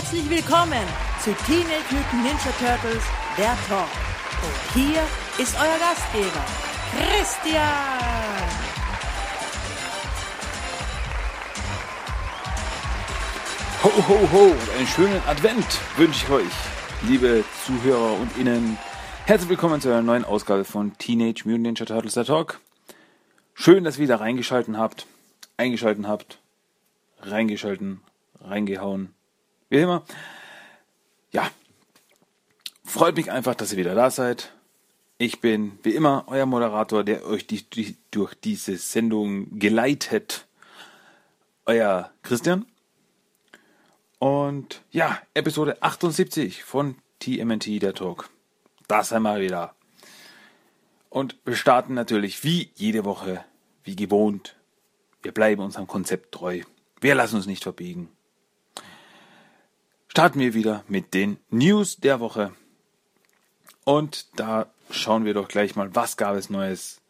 Herzlich willkommen zu Teenage Mutant Ninja Turtles, der Talk. Und hier ist euer Gastgeber, Christian. Ho, ho, ho und einen schönen Advent wünsche ich euch, liebe Zuhörer und Innen. Herzlich willkommen zu einer neuen Ausgabe von Teenage Mutant Ninja Turtles der Talk. Schön, dass ihr wieder reingeschalten habt, eingeschalten habt, reingeschalten, reingehauen, wie immer. Ja, freut mich einfach, dass ihr wieder da seid. Ich bin wie immer euer Moderator, der euch die, die, durch diese Sendung geleitet. Euer Christian. Und ja, Episode 78 von TMNT, der Talk. Das einmal wieder. Und wir starten natürlich wie jede Woche, wie gewohnt. Wir bleiben unserem Konzept treu. Wir lassen uns nicht verbiegen. Starten wir wieder mit den News der Woche. Und da schauen wir doch gleich mal, was gab es Neues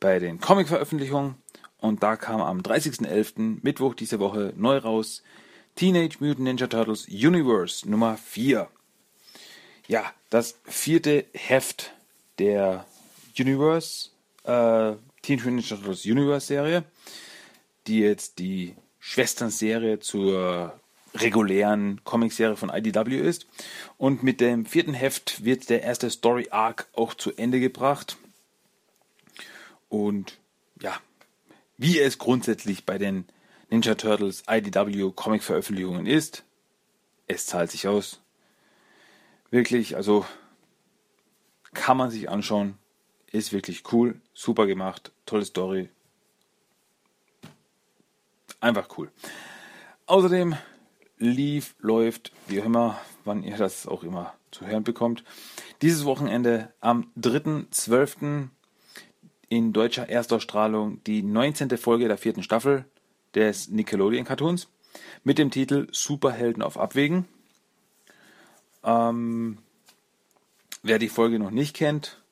bei den Comic-Veröffentlichungen. Und da kam am 30.11. Mittwoch diese Woche neu raus Teenage Mutant Ninja Turtles Universe Nummer 4. Ja, das vierte Heft der Universe, äh, Teenage Mutant Ninja Turtles Universe Serie, die jetzt die Schwesternserie zur regulären Comicserie von IDW ist. Und mit dem vierten Heft wird der erste Story Arc auch zu Ende gebracht. Und ja, wie es grundsätzlich bei den Ninja Turtles IDW Comic Veröffentlichungen ist, es zahlt sich aus. Wirklich, also kann man sich anschauen. Ist wirklich cool, super gemacht, tolle Story. Einfach cool. Außerdem lief, läuft, wie immer, wann ihr das auch immer zu hören bekommt. Dieses Wochenende am 3.12. in deutscher Erstausstrahlung die 19. Folge der vierten Staffel des Nickelodeon Cartoons mit dem Titel Superhelden auf Abwägen. Ähm, wer die Folge noch nicht kennt,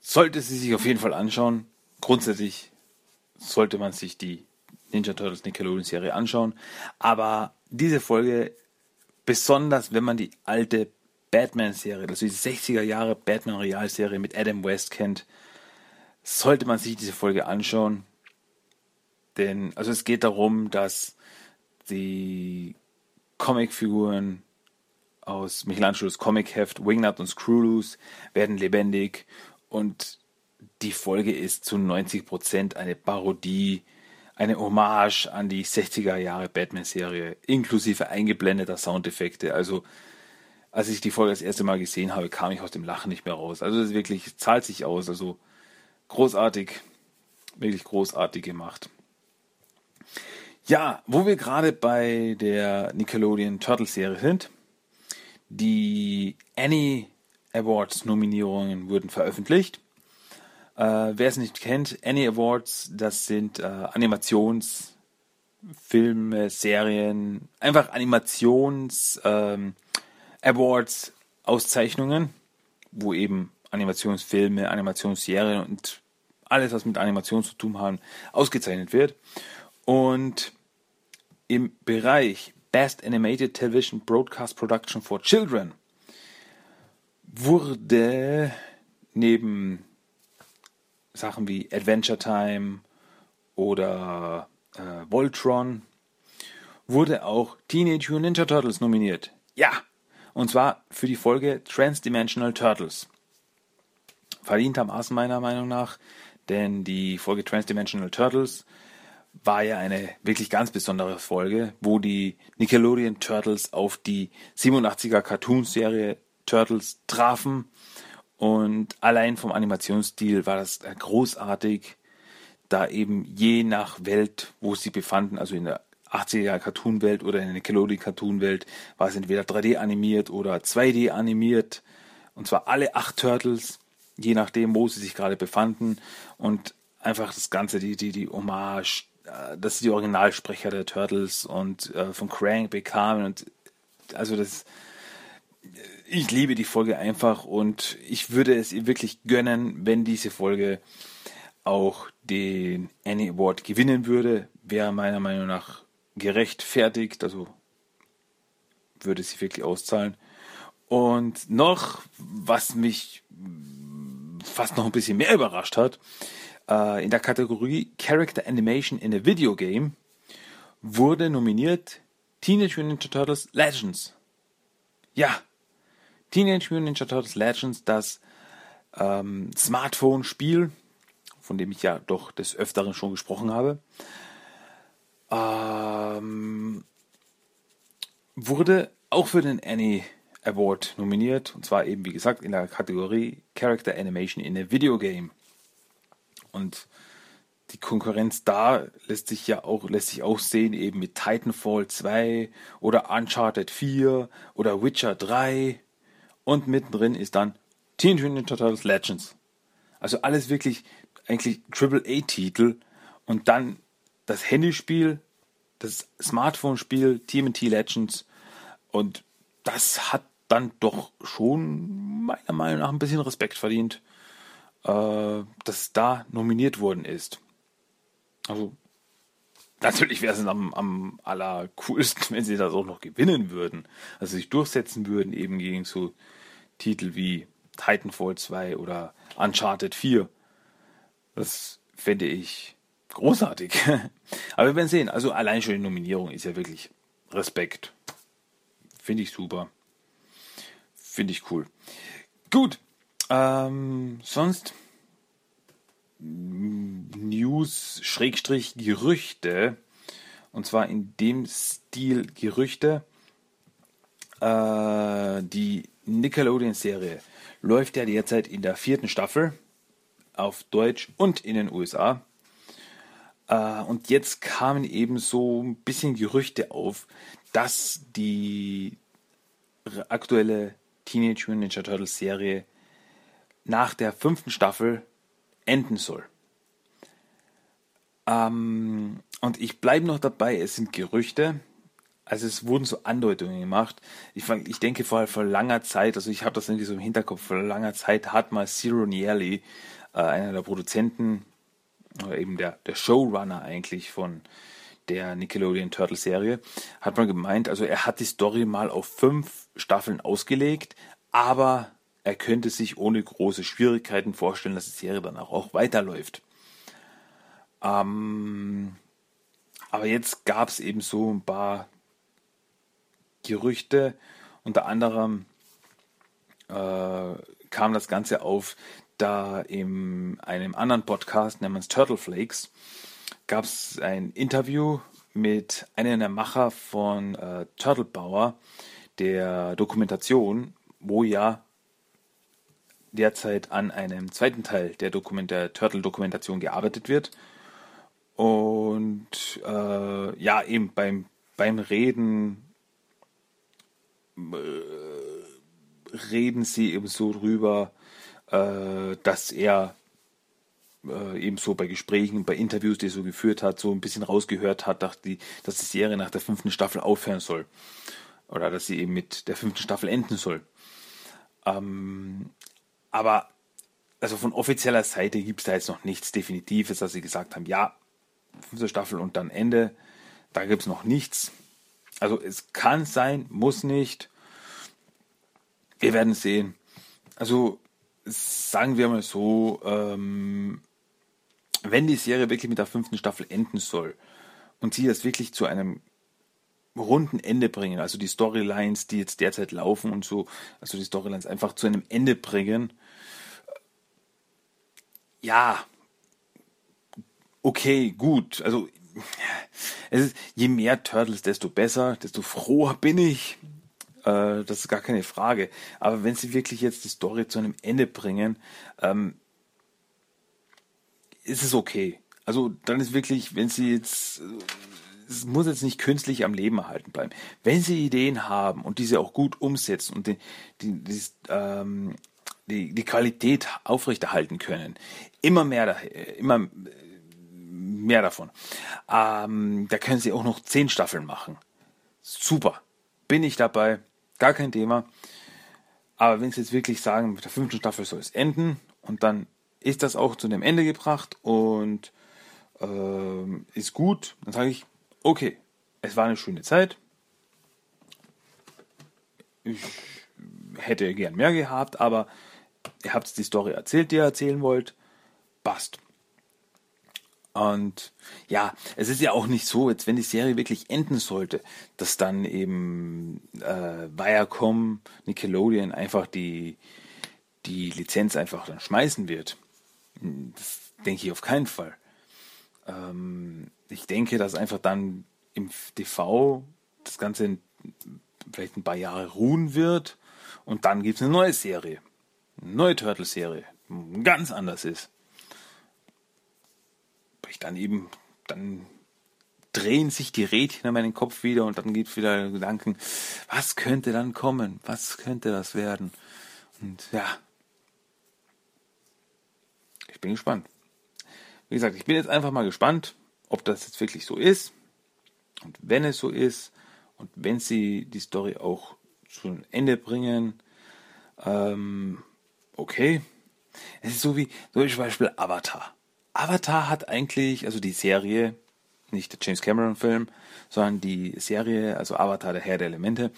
sollte sie sich auf jeden Fall anschauen. Grundsätzlich sollte man sich die Ninja Turtles Nickelodeon Serie anschauen. Aber diese Folge, besonders wenn man die alte Batman-Serie, also die 60er Jahre Batman-Realserie mit Adam West kennt, sollte man sich diese Folge anschauen. Denn, also es geht darum, dass die Comicfiguren aus Michelangelos Comicheft Wingnut und Screwloose werden lebendig und die Folge ist zu 90% eine Parodie eine Hommage an die 60er Jahre Batman-Serie, inklusive eingeblendeter Soundeffekte. Also, als ich die Folge das erste Mal gesehen habe, kam ich aus dem Lachen nicht mehr raus. Also, ist wirklich, zahlt sich aus. Also, großartig, wirklich großartig gemacht. Ja, wo wir gerade bei der Nickelodeon Turtle Serie sind, die Annie Awards Nominierungen wurden veröffentlicht. Äh, wer es nicht kennt, Annie Awards, das sind äh, Animationsfilme, Serien, einfach Animations ähm, Auszeichnungen, wo eben Animationsfilme, Animationsserien und alles, was mit Animation zu tun haben, ausgezeichnet wird. Und im Bereich Best Animated Television Broadcast Production for Children wurde neben Sachen wie Adventure Time oder äh, Voltron wurde auch Teenage Mutant Ninja Turtles nominiert. Ja, und zwar für die Folge Transdimensional Turtles. Verdientermaßen meiner Meinung nach, denn die Folge Transdimensional Turtles war ja eine wirklich ganz besondere Folge, wo die Nickelodeon Turtles auf die 87er Cartoon-Serie Turtles trafen und allein vom Animationsstil war das äh, großartig, da eben je nach Welt, wo sie befanden, also in der 80er Cartoon-Welt oder in der Nickelodeon Cartoon-Welt, war es entweder 3D animiert oder 2D animiert. Und zwar alle acht Turtles, je nachdem, wo sie sich gerade befanden. Und einfach das Ganze, die, die, die Hommage, äh, dass sie die Originalsprecher der Turtles und äh, von Crank bekamen. Und also das ich liebe die Folge einfach und ich würde es ihr wirklich gönnen, wenn diese Folge auch den Annie Award gewinnen würde. Wäre meiner Meinung nach gerechtfertigt, also würde sie wirklich auszahlen. Und noch, was mich fast noch ein bisschen mehr überrascht hat, äh, in der Kategorie Character Animation in a Video Game wurde nominiert Teenage Mutant Ninja Turtles Legends. Ja, Teenage Mutant Ninja Turtles Legends, das ähm, Smartphone-Spiel, von dem ich ja doch des Öfteren schon gesprochen habe, ähm, wurde auch für den Annie Award nominiert. Und zwar eben, wie gesagt, in der Kategorie Character Animation in a Video Game. Und die Konkurrenz da lässt sich ja auch, lässt sich auch sehen, eben mit Titanfall 2 oder Uncharted 4 oder Witcher 3. Und mittendrin ist dann Teenage Mutant Ninja Turtles Legends. Also alles wirklich eigentlich Triple-A-Titel. Und dann das Handyspiel, das Smartphone-Spiel TMT Legends. Und das hat dann doch schon meiner Meinung nach ein bisschen Respekt verdient, äh, dass da nominiert worden ist. Also natürlich wäre es am, am allercoolsten, wenn sie das auch noch gewinnen würden. Also sich durchsetzen würden eben gegen so Titel wie Titanfall 2 oder Uncharted 4. Das fände ich großartig. Aber wir werden sehen. Also allein schon die Nominierung ist ja wirklich Respekt. Finde ich super. Finde ich cool. Gut. Ähm, sonst News Schrägstrich Gerüchte. Und zwar in dem Stil Gerüchte. Äh, die Nickelodeon-Serie läuft ja derzeit in der vierten Staffel auf Deutsch und in den USA. Äh, und jetzt kamen eben so ein bisschen Gerüchte auf, dass die aktuelle Teenage Mutant Ninja Turtles Serie nach der fünften Staffel enden soll. Ähm, und ich bleibe noch dabei, es sind Gerüchte. Also es wurden so Andeutungen gemacht. Ich, ich denke vor, vor langer Zeit, also ich habe das irgendwie so im Hinterkopf, vor langer Zeit hat mal Zero Nielli, äh, einer der Produzenten, oder eben der, der Showrunner eigentlich von der Nickelodeon Turtle Serie, hat man gemeint, also er hat die Story mal auf fünf Staffeln ausgelegt, aber er könnte sich ohne große Schwierigkeiten vorstellen, dass die Serie dann auch, weiterläuft. Ähm, aber jetzt gab es eben so ein paar Gerüchte, unter anderem äh, kam das Ganze auf, da in einem anderen Podcast namens Turtle Flakes gab es ein Interview mit einem der Macher von äh, Turtle Power, der Dokumentation, wo ja derzeit an einem zweiten Teil der, Dokument der Turtle-Dokumentation gearbeitet wird. Und äh, ja, eben beim, beim Reden äh, reden sie eben so drüber, äh, dass er äh, eben so bei Gesprächen, bei Interviews, die er so geführt hat, so ein bisschen rausgehört hat, dass die, dass die Serie nach der fünften Staffel aufhören soll. Oder dass sie eben mit der fünften Staffel enden soll. Ähm, aber also von offizieller Seite gibt es da jetzt noch nichts Definitives, dass sie gesagt haben, ja, fünfte Staffel und dann Ende. Da gibt es noch nichts. Also es kann sein, muss nicht. Wir werden sehen. Also sagen wir mal so, ähm, wenn die Serie wirklich mit der fünften Staffel enden soll und sie das wirklich zu einem runden Ende bringen, also die Storylines, die jetzt derzeit laufen und so, also die Storylines einfach zu einem Ende bringen, ja, okay, gut, also ist, je mehr Turtles, desto besser, desto froher bin ich. Äh, das ist gar keine Frage. Aber wenn sie wirklich jetzt die Story zu einem Ende bringen, ähm, ist es okay. Also dann ist wirklich, wenn sie jetzt, es muss jetzt nicht künstlich am Leben erhalten bleiben. Wenn sie Ideen haben und diese auch gut umsetzen und die, die, die, ähm, die, die Qualität aufrechterhalten können, immer mehr, immer mehr davon. Ähm, da können sie auch noch zehn Staffeln machen. Super. Bin ich dabei. Gar kein Thema. Aber wenn sie jetzt wirklich sagen, mit der fünften Staffel soll es enden und dann ist das auch zu einem Ende gebracht und äh, ist gut, dann sage ich, okay, es war eine schöne Zeit. Ich hätte gern mehr gehabt, aber ihr habt die Story erzählt, die ihr erzählen wollt. Passt. Und ja, es ist ja auch nicht so, jetzt wenn die Serie wirklich enden sollte, dass dann eben äh, Viacom, Nickelodeon einfach die, die Lizenz einfach dann schmeißen wird. Das denke ich auf keinen Fall. Ähm, ich denke, dass einfach dann im TV das Ganze vielleicht ein paar Jahre ruhen wird und dann gibt es eine neue Serie. Eine neue Turtle-Serie. Ganz anders ist. Ich dann eben, dann drehen sich die Rädchen in meinen Kopf wieder und dann gibt es wieder Gedanken, was könnte dann kommen? Was könnte das werden? Und ja, ich bin gespannt. Wie gesagt, ich bin jetzt einfach mal gespannt, ob das jetzt wirklich so ist. Und wenn es so ist und wenn sie die Story auch zu einem Ende bringen, ähm, okay. Es ist so wie zum Beispiel Avatar. Avatar hat eigentlich, also die Serie, nicht der James Cameron Film, sondern die Serie, also Avatar, der Herr der Elemente,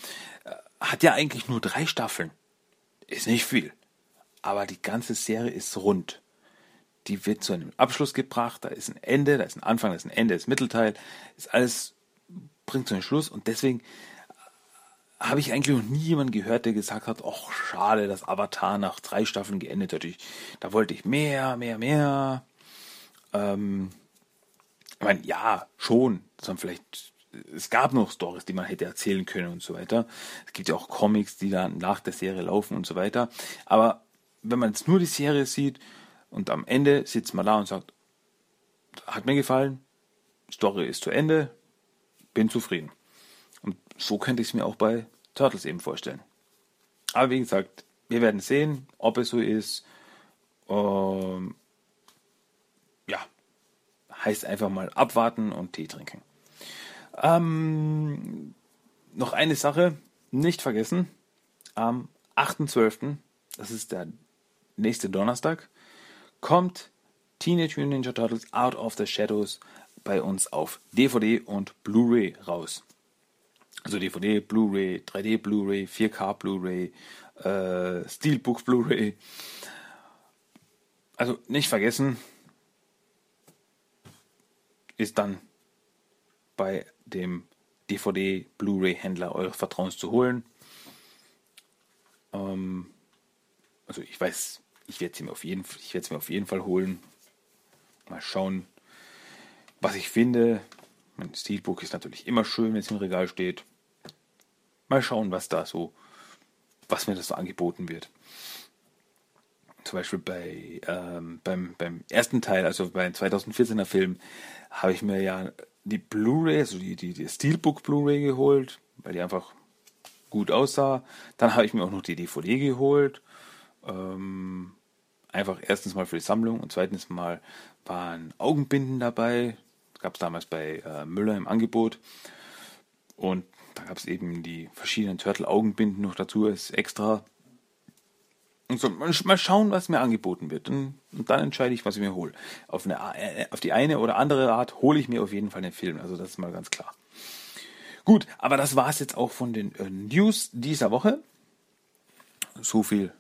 äh, hat ja eigentlich nur drei Staffeln. Ist nicht viel. Aber die ganze Serie ist rund. Die wird zu einem Abschluss gebracht, da ist ein Ende, da ist ein Anfang, da ist ein Ende, da ist ein Mittelteil, ist alles, bringt zu einem Schluss und deswegen habe ich eigentlich noch nie jemanden gehört, der gesagt hat, ach schade, dass Avatar nach drei Staffeln geendet hat. Ich, da wollte ich mehr, mehr, mehr. Ähm, ich meine, ja, schon. Sondern vielleicht, es gab noch Stories, die man hätte erzählen können und so weiter. Es gibt ja auch Comics, die dann nach der Serie laufen und so weiter. Aber wenn man jetzt nur die Serie sieht und am Ende sitzt man da und sagt, hat mir gefallen, Story ist zu Ende, bin zufrieden. Und so könnte ich es mir auch bei Turtles eben vorstellen. Aber wie gesagt, wir werden sehen, ob es so ist. Ähm, ja, heißt einfach mal abwarten und Tee trinken. Ähm, noch eine Sache, nicht vergessen. Am 8.12., das ist der nächste Donnerstag, kommt Teenage Mutant Ninja Turtles Out of the Shadows bei uns auf DVD und Blu-ray raus. Also DVD, Blu-ray, 3D Blu-ray, 4K Blu-ray, äh, Steelbook Blu-ray. Also nicht vergessen, ist dann bei dem DVD Blu-ray Händler eures Vertrauens zu holen. Ähm, also ich weiß, ich werde es mir auf jeden, Fall holen. Mal schauen, was ich finde. Mein Steelbook ist natürlich immer schön, wenn es im Regal steht. Mal schauen, was da so, was mir das so angeboten wird. Zum Beispiel bei, ähm, beim, beim ersten Teil, also beim 2014er Film, habe ich mir ja die Blu-ray, also die, die, die Steelbook Blu-ray geholt, weil die einfach gut aussah. Dann habe ich mir auch noch die DVD geholt. Ähm, einfach erstens mal für die Sammlung und zweitens mal waren Augenbinden dabei. Gab es damals bei äh, Müller im Angebot. Und da gab es eben die verschiedenen Turtle-Augenbinden noch dazu als extra. Und so, mal schauen, was mir angeboten wird. Und, und dann entscheide ich, was ich mir hole. Auf, eine, äh, auf die eine oder andere Art hole ich mir auf jeden Fall den Film. Also das ist mal ganz klar. Gut, aber das war es jetzt auch von den äh, News dieser Woche. So viel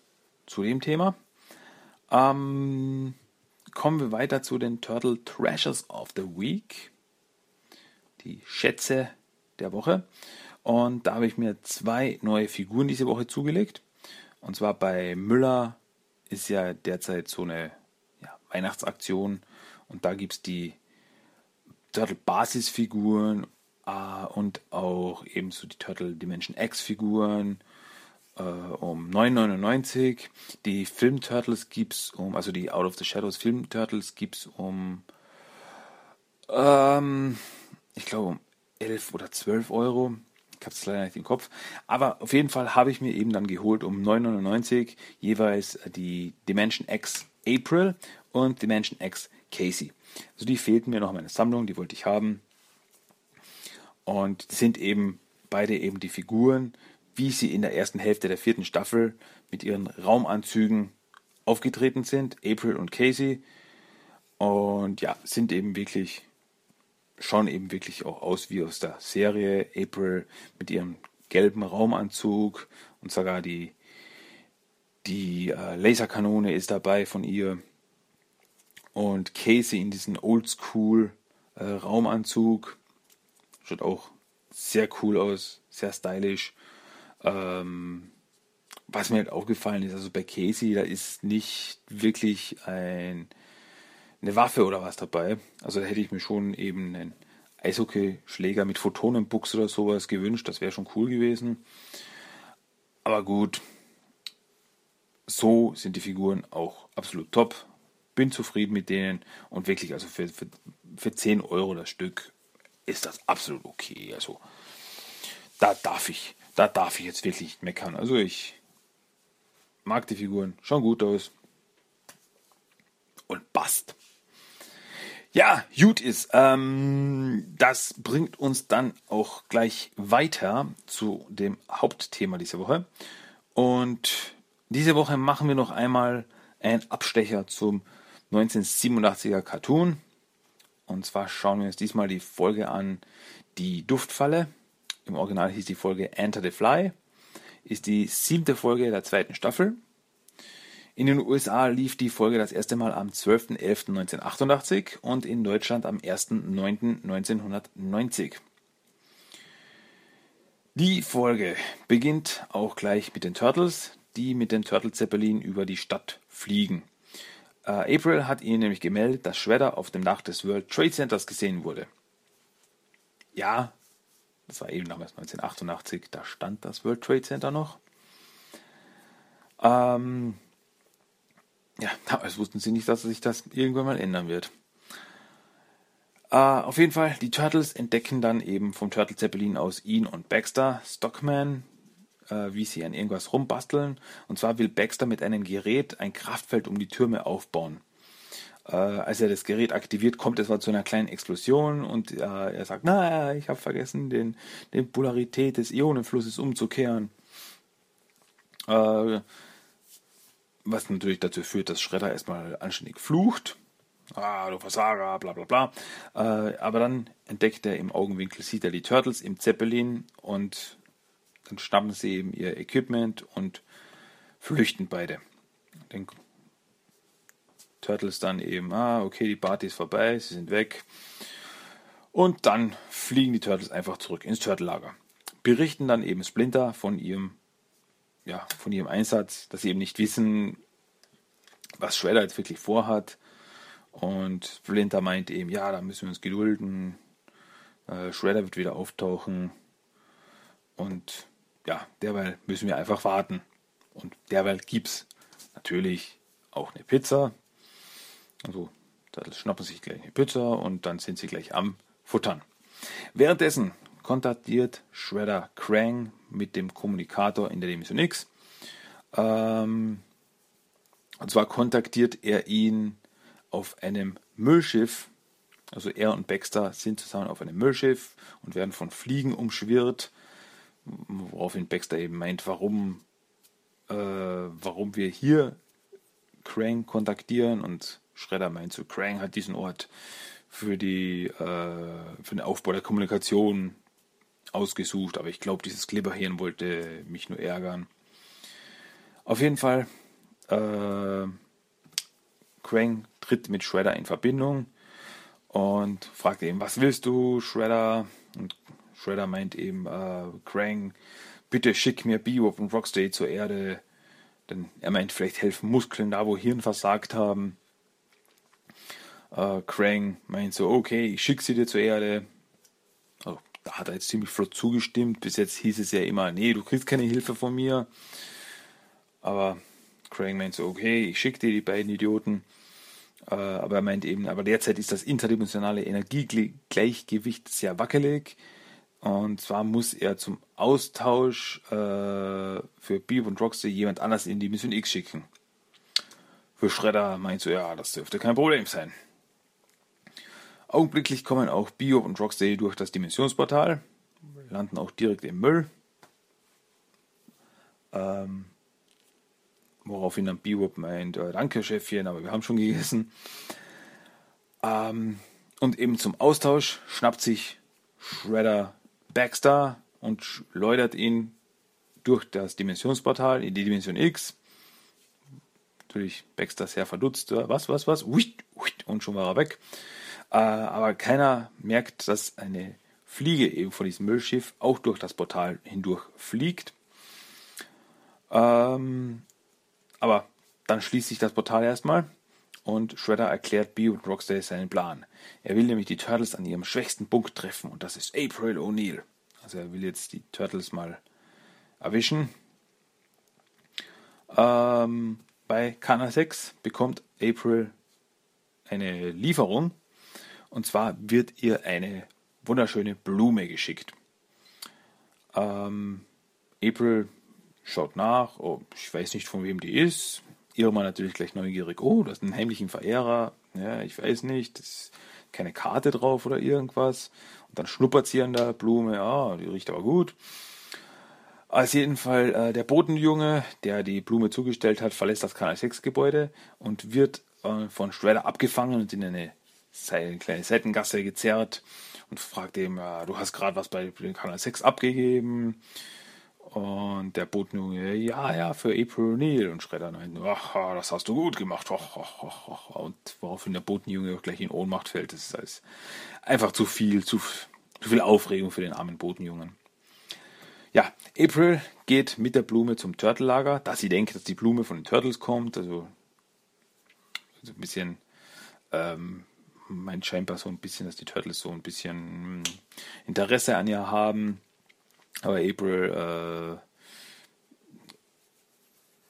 zu dem Thema. Ähm, kommen wir weiter zu den Turtle Treasures of the Week. Die Schätze der Woche. Und da habe ich mir zwei neue Figuren diese Woche zugelegt. Und zwar bei Müller ist ja derzeit so eine ja, Weihnachtsaktion. Und da gibt es die Turtle Basisfiguren äh, und auch ebenso die Turtle Dimension X Figuren äh, um 9,99. Die Film Turtles gibt es um, also die Out of the Shadows Film Turtles gibt es um, ähm, ich glaube um 11 oder 12 Euro. Ich habe es leider nicht im Kopf. Aber auf jeden Fall habe ich mir eben dann geholt um 9,99 jeweils die Dimension X April und Dimension X Casey. Also die fehlten mir noch in meiner Sammlung, die wollte ich haben. Und sind eben beide eben die Figuren, wie sie in der ersten Hälfte der vierten Staffel mit ihren Raumanzügen aufgetreten sind, April und Casey. Und ja, sind eben wirklich schauen eben wirklich auch aus wie aus der Serie. April mit ihrem gelben Raumanzug und sogar die, die äh, Laserkanone ist dabei von ihr. Und Casey in diesem Oldschool äh, Raumanzug. Schaut auch sehr cool aus, sehr stylisch. Ähm, was mir halt aufgefallen ist, also bei Casey, da ist nicht wirklich ein, eine Waffe oder was dabei. Also da hätte ich mir schon eben einen Eishockey-Schläger mit Photonenbuchs oder sowas gewünscht. Das wäre schon cool gewesen. Aber gut, so sind die Figuren auch absolut top. Bin zufrieden mit denen und wirklich, also für, für, für 10 Euro das Stück ist das absolut okay. Also da darf ich, da darf ich jetzt wirklich nicht meckern. Also ich mag die Figuren, schauen gut aus. Und passt. Ja, gut ist. Ähm, das bringt uns dann auch gleich weiter zu dem Hauptthema dieser Woche. Und diese Woche machen wir noch einmal einen Abstecher zum 1987er Cartoon. Und zwar schauen wir uns diesmal die Folge an, die Duftfalle. Im Original hieß die Folge Enter the Fly ist die siebte Folge der zweiten Staffel. In den USA lief die Folge das erste Mal am 12.11.1988 und in Deutschland am 1.9.1990. Die Folge beginnt auch gleich mit den Turtles, die mit dem Turtle Zeppelin über die Stadt fliegen. Äh, April hat ihnen nämlich gemeldet, dass Shredder auf dem Dach des World Trade Centers gesehen wurde. Ja, das war eben damals 1988, da stand das World Trade Center noch. Ähm, ja, damals wussten sie nicht, dass sich das irgendwann mal ändern wird. Äh, auf jeden Fall, die Turtles entdecken dann eben vom Turtle Zeppelin aus ihn und Baxter, Stockman, äh, wie sie an irgendwas rumbasteln. Und zwar will Baxter mit einem Gerät ein Kraftfeld um die Türme aufbauen. Äh, als er das Gerät aktiviert, kommt es zwar zu einer kleinen Explosion und äh, er sagt, na, ich habe vergessen, den, den Polarität des Ionenflusses umzukehren. Äh, was natürlich dazu führt, dass Schredder erstmal anständig flucht. Ah, du Versager, bla bla bla. Äh, aber dann entdeckt er im Augenwinkel, sieht er die Turtles im Zeppelin und dann schnappen sie eben ihr Equipment und flüchten beide. Den Turtles dann eben, ah, okay, die Party ist vorbei, sie sind weg. Und dann fliegen die Turtles einfach zurück ins Turtellager. Berichten dann eben Splinter von ihrem, ja, von ihrem Einsatz, dass sie eben nicht wissen, was Shredder jetzt wirklich vorhat. Und Splinter meint eben, ja, da müssen wir uns gedulden. Äh, Shredder wird wieder auftauchen. Und ja, derweil müssen wir einfach warten. Und derweil gibt es natürlich auch eine Pizza. Also da schnappen sie sich gleich eine Pizza und dann sind sie gleich am Futtern. Währenddessen kontaktiert Shredder Krang mit dem Kommunikator in der Dimension X. Ähm, und zwar kontaktiert er ihn auf einem Müllschiff. Also er und Baxter sind zusammen auf einem Müllschiff und werden von Fliegen umschwirrt woraufhin Baxter eben meint, warum, äh, warum wir hier Krang kontaktieren und Schredder meint so, Krang hat diesen Ort für, die, äh, für den Aufbau der Kommunikation ausgesucht, aber ich glaube, dieses Klipperhirn wollte mich nur ärgern. Auf jeden Fall, äh, Krang tritt mit Shredder in Verbindung und fragt eben, was willst du, Shredder? Und Shredder meint eben, äh, Krang, bitte schick mir Bebop und Rocksteady zur Erde. Denn er meint, vielleicht helfen Muskeln da, wo Hirn versagt haben. Äh, Krang meint so, okay, ich schick sie dir zur Erde. Also, da hat er jetzt ziemlich flott zugestimmt. Bis jetzt hieß es ja immer, nee, du kriegst keine Hilfe von mir. Aber Krang meint so, okay, ich schicke dir die beiden Idioten. Äh, aber er meint eben, aber derzeit ist das interdimensionale Energiegleichgewicht sehr wackelig. Und zwar muss er zum Austausch äh, für Beep und Rocksteady jemand anders in die Mission X schicken. Für Shredder meint so, ja, das dürfte kein Problem sein. Augenblicklich kommen auch Bio und Rocksteady durch das Dimensionsportal, landen auch direkt im Müll. Ähm, woraufhin dann Bebop meint, äh, danke Chefchen, aber wir haben schon gegessen. Ähm, und eben zum Austausch schnappt sich Shredder Baxter und schleudert ihn durch das Dimensionsportal in die Dimension X. Natürlich Baxter sehr verdutzt. Was, was, was? Und schon war er weg. Äh, aber keiner merkt, dass eine Fliege eben von diesem Müllschiff auch durch das Portal hindurch fliegt. Ähm, aber dann schließt sich das Portal erstmal und Shredder erklärt B und Rocksteady seinen Plan. Er will nämlich die Turtles an ihrem schwächsten Punkt treffen und das ist April O'Neil. Also er will jetzt die Turtles mal erwischen. Ähm, bei Kana 6 bekommt April eine Lieferung und zwar wird ihr eine wunderschöne Blume geschickt. Ähm, April schaut nach, oh, ich weiß nicht von wem die ist. Irma natürlich gleich neugierig, oh, das ist ein heimlichen Verehrer, ja, ich weiß nicht, das ist keine Karte drauf oder irgendwas. Und dann schnuppert sie an der Blume, ah, die riecht aber gut. Auf jeden Fall äh, der Botenjunge, der die Blume zugestellt hat, verlässt das Kanal 6 Gebäude und wird äh, von Shredder abgefangen und in eine, eine kleine Seitengasse gezerrt und fragt ihm, du hast gerade was bei Kanal 6 abgegeben. Und der Botenjunge, ja, ja, für April O'Neil. Und Schredder meint, ach, das hast du gut gemacht. Und woraufhin der Botenjunge gleich in Ohnmacht fällt. Das ist einfach zu viel, zu, zu viel Aufregung für den armen Botenjungen. Ja, April geht mit der Blume zum Turtle-Lager, da sie denkt, dass die Blume von den Turtles kommt. Also, also ein bisschen ähm, meint scheinbar so ein bisschen, dass die Turtles so ein bisschen hm, Interesse an ihr haben. Aber April äh,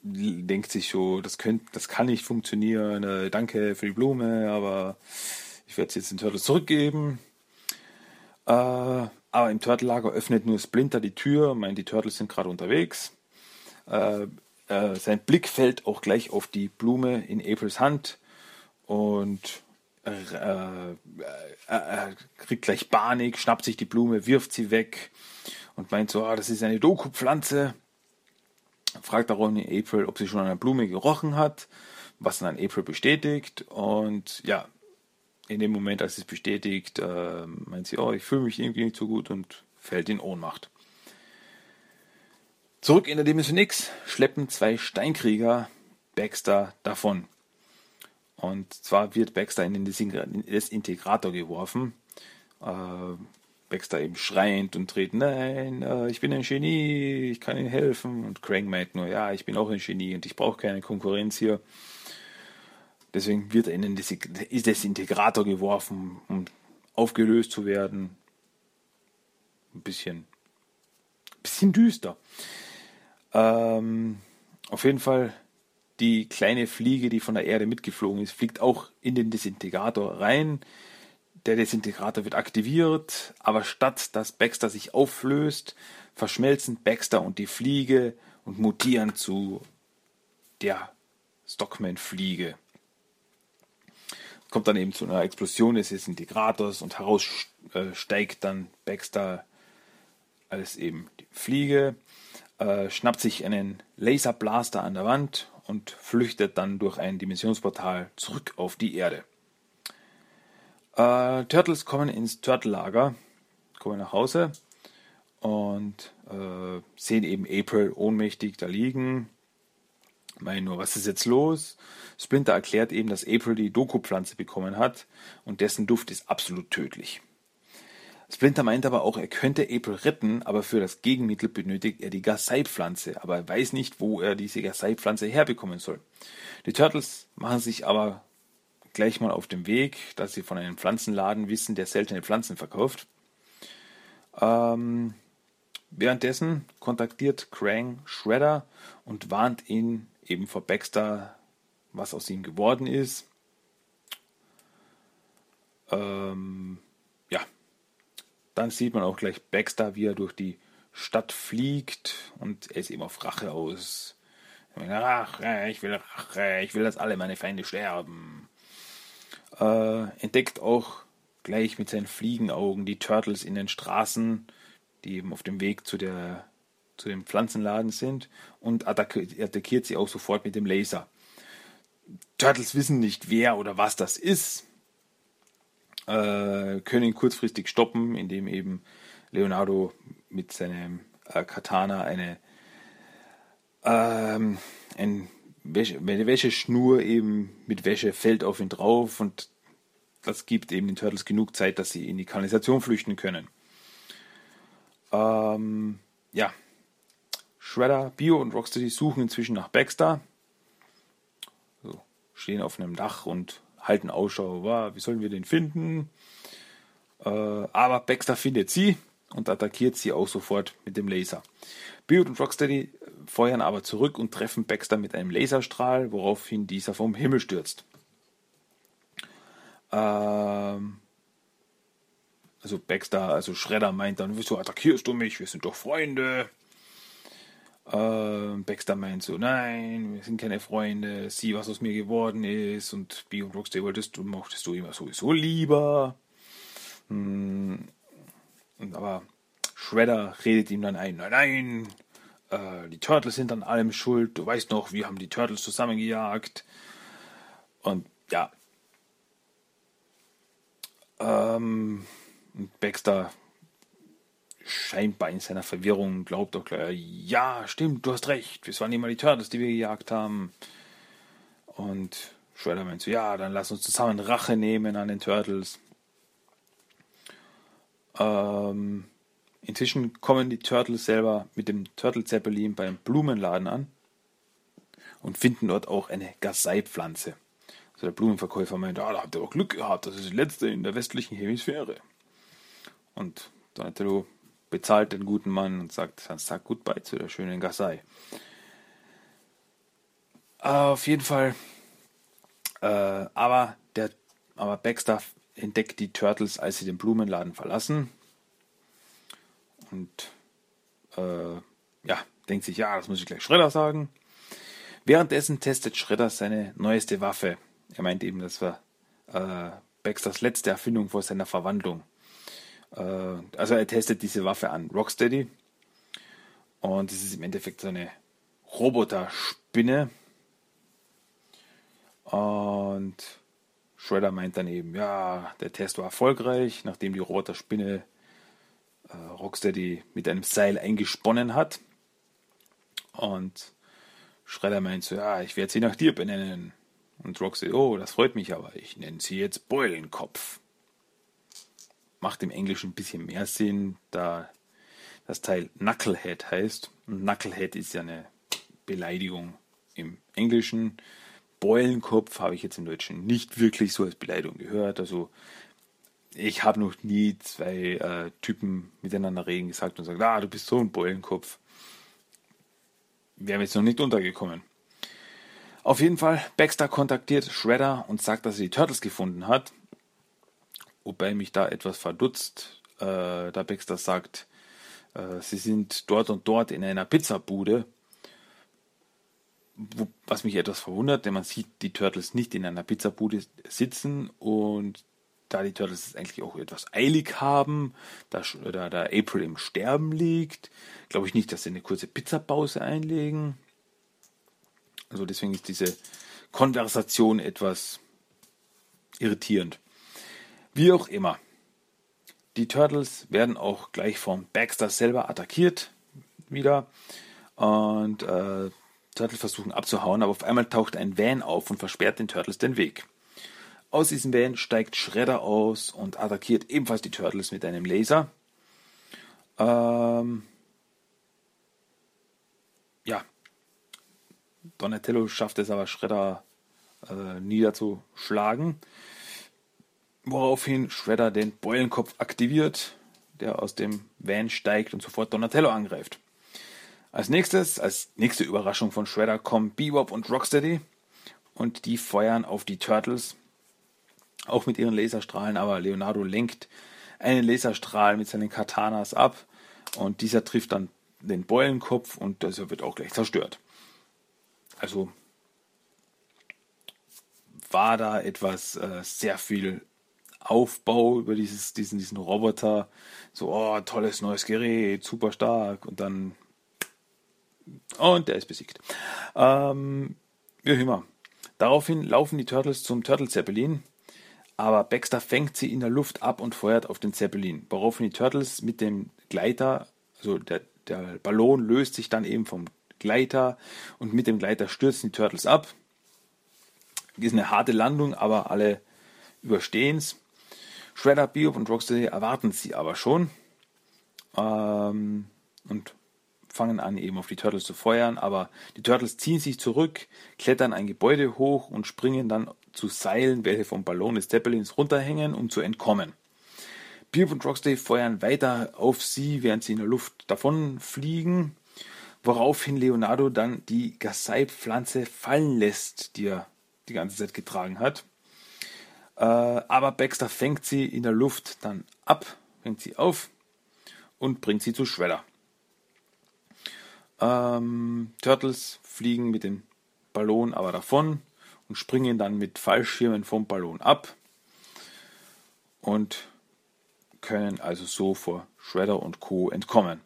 denkt sich so, das, könnt, das kann nicht funktionieren. Äh, danke für die Blume, aber ich werde es jetzt den Turtles zurückgeben. Äh, aber im Turtle-Lager öffnet nur Splinter die Tür, meint, die Turtles sind gerade unterwegs. Äh, äh, sein Blick fällt auch gleich auf die Blume in Aprils Hand und er äh, kriegt gleich Panik, schnappt sich die Blume, wirft sie weg und meint so, ah, das ist eine Doku-Pflanze. Fragt darum April, ob sie schon an der Blume gerochen hat, was dann April bestätigt. Und ja, in dem Moment, als sie es bestätigt, äh, meint sie, oh, ich fühle mich irgendwie nicht so gut und fällt in Ohnmacht. Zurück in der Dimension X schleppen zwei Steinkrieger Baxter davon. Und zwar wird Baxter in den Desintegrator geworfen. Äh, Baxter eben schreiend und dreht, nein, äh, ich bin ein Genie, ich kann Ihnen helfen. Und Crank meint nur, ja, ich bin auch ein Genie und ich brauche keine Konkurrenz hier. Deswegen wird er in den Desintegrator geworfen, um aufgelöst zu werden. Ein bisschen, bisschen düster. Ähm, auf jeden Fall die kleine Fliege, die von der Erde mitgeflogen ist, fliegt auch in den Desintegrator rein. Der Desintegrator wird aktiviert, aber statt dass Baxter sich auflöst, verschmelzen Baxter und die Fliege und mutieren zu der Stockman-Fliege. Kommt dann eben zu einer Explosion des Desintegrators und heraus steigt dann Baxter als eben die Fliege, äh, schnappt sich einen Laserblaster an der Wand und flüchtet dann durch ein Dimensionsportal zurück auf die Erde. Äh, Turtles kommen ins Turtle-Lager, kommen nach Hause und äh, sehen eben April ohnmächtig da liegen. Meinen nur, was ist jetzt los? Splinter erklärt eben, dass April die Doku-Pflanze bekommen hat und dessen Duft ist absolut tödlich. Splinter meint aber auch, er könnte April retten, aber für das Gegenmittel benötigt er die Gasei-Pflanze, aber er weiß nicht, wo er diese Gasei-Pflanze herbekommen soll. Die Turtles machen sich aber gleich mal auf dem Weg, dass sie von einem Pflanzenladen wissen, der seltene Pflanzen verkauft. Ähm, währenddessen kontaktiert Krang Shredder und warnt ihn eben vor Baxter, was aus ihm geworden ist. Ähm, ja, dann sieht man auch gleich Baxter, wie er durch die Stadt fliegt und er ist eben auf Rache aus. Rache, ich will Rache, ich will, dass alle meine Feinde sterben äh, entdeckt auch gleich mit seinen Fliegenaugen die Turtles in den Straßen, die eben auf dem Weg zu, der, zu dem Pflanzenladen sind und attackiert, attackiert sie auch sofort mit dem Laser. Turtles wissen nicht, wer oder was das ist. Äh, können kurzfristig stoppen, indem eben Leonardo mit seinem äh, Katana eine, ähm, ein Wäsche, eine Wäscheschnur eben mit Wäsche fällt auf ihn drauf und das gibt eben den Turtles genug Zeit, dass sie in die Kanalisation flüchten können. Ähm, ja, Shredder, Bio und Rocksteady suchen inzwischen nach Baxter. So, stehen auf einem Dach und halten Ausschau. Wie sollen wir den finden? Äh, aber Baxter findet sie und attackiert sie auch sofort mit dem Laser. Beard und Rocksteady feuern aber zurück und treffen Baxter mit einem Laserstrahl, woraufhin dieser vom Himmel stürzt. Ähm, also Baxter, also Shredder meint dann, wieso attackierst du mich? Wir sind doch Freunde. Ähm, Baxter meint so, nein, wir sind keine Freunde, sieh, was aus mir geworden ist. Und B und Rocksteady wolltest du, mochtest du immer sowieso lieber. Hm, aber Shredder redet ihm dann ein, nein, nein, äh, die Turtles sind an allem schuld. Du weißt noch, wir haben die Turtles zusammengejagt. Und ja. Ähm, Baxter scheinbar in seiner Verwirrung glaubt doch gleich, ja, stimmt, du hast recht, es waren immer die Turtles, die wir gejagt haben. Und Shredder meint so, ja, dann lass uns zusammen Rache nehmen an den Turtles. Ähm, inzwischen kommen die Turtles selber mit dem Turtle Zeppelin beim Blumenladen an und finden dort auch eine Gasei-Pflanze. Also der Blumenverkäufer meint, ah, da habt ihr auch Glück gehabt, das ist die letzte in der westlichen Hemisphäre. Und Donatello bezahlt den guten Mann und sagt, dann sag goodbye zu der schönen Gasei. Auf jeden Fall, äh, aber der, aber Baxter entdeckt die Turtles, als sie den Blumenladen verlassen. Und äh, ja, denkt sich, ja, das muss ich gleich Schredder sagen. Währenddessen testet Schredder seine neueste Waffe. Er meint eben, das war äh, Baxters letzte Erfindung vor seiner Verwandlung. Äh, also er testet diese Waffe an Rocksteady. Und es ist im Endeffekt so eine Roboterspinne. Und Shredder meint dann eben, ja, der Test war erfolgreich, nachdem die Roboterspinne äh, Rocksteady mit einem Seil eingesponnen hat. Und Shredder meint so, ja, ich werde sie nach dir benennen. Und Rocksteady, oh, das freut mich aber, ich nenne sie jetzt Beulenkopf macht im Englischen ein bisschen mehr Sinn, da das Teil Knucklehead heißt. Und Knucklehead ist ja eine Beleidigung im Englischen. Beulenkopf habe ich jetzt im Deutschen nicht wirklich so als Beleidigung gehört. Also ich habe noch nie zwei äh, Typen miteinander reden gesagt und gesagt, ah, du bist so ein Beulenkopf. Wäre jetzt noch nicht untergekommen. Auf jeden Fall, Baxter kontaktiert Shredder und sagt, dass er die Turtles gefunden hat wobei mich da etwas verdutzt, äh, da Baxter sagt, äh, sie sind dort und dort in einer Pizzabude, wo, was mich etwas verwundert, denn man sieht die Turtles nicht in einer Pizzabude sitzen und da die Turtles es eigentlich auch etwas eilig haben, da, da, da April im Sterben liegt, glaube ich nicht, dass sie eine kurze Pizzapause einlegen. Also deswegen ist diese Konversation etwas irritierend. Wie auch immer. Die Turtles werden auch gleich vom Baxter selber attackiert wieder. Und äh, Turtles versuchen abzuhauen, aber auf einmal taucht ein Van auf und versperrt den Turtles den Weg. Aus diesem Van steigt Shredder aus und attackiert ebenfalls die Turtles mit einem Laser. Ähm, ja. Donatello schafft es aber, Shredder äh, niederzuschlagen. Woraufhin Shredder den Beulenkopf aktiviert, der aus dem Van steigt und sofort Donatello angreift. Als nächstes, als nächste Überraschung von Shredder kommen Bebop und Rocksteady und die feuern auf die Turtles, auch mit ihren Laserstrahlen, aber Leonardo lenkt einen Laserstrahl mit seinen Katanas ab und dieser trifft dann den Beulenkopf und dieser wird auch gleich zerstört. Also war da etwas äh, sehr viel Aufbau über dieses, diesen, diesen Roboter. So, oh, tolles neues Gerät, super stark. Und dann. Und der ist besiegt. Ähm, auch immer. Daraufhin laufen die Turtles zum Turtle Zeppelin. aber Baxter fängt sie in der Luft ab und feuert auf den Zeppelin, woraufhin die Turtles mit dem Gleiter, also der, der Ballon löst sich dann eben vom Gleiter und mit dem Gleiter stürzen die Turtles ab. Ist eine harte Landung, aber alle überstehen es. Shredder, Bebop und Rocksteady erwarten sie aber schon ähm, und fangen an, eben auf die Turtles zu feuern. Aber die Turtles ziehen sich zurück, klettern ein Gebäude hoch und springen dann zu Seilen, welche vom Ballon des Zeppelins runterhängen, um zu entkommen. Bebop und Rocksteady feuern weiter auf sie, während sie in der Luft davonfliegen, woraufhin Leonardo dann die Gasai-Pflanze fallen lässt, die er die ganze Zeit getragen hat. Äh, aber Baxter fängt sie in der Luft dann ab, fängt sie auf und bringt sie zu Shredder. Ähm, Turtles fliegen mit dem Ballon aber davon und springen dann mit Fallschirmen vom Ballon ab und können also so vor Shredder und Co. entkommen.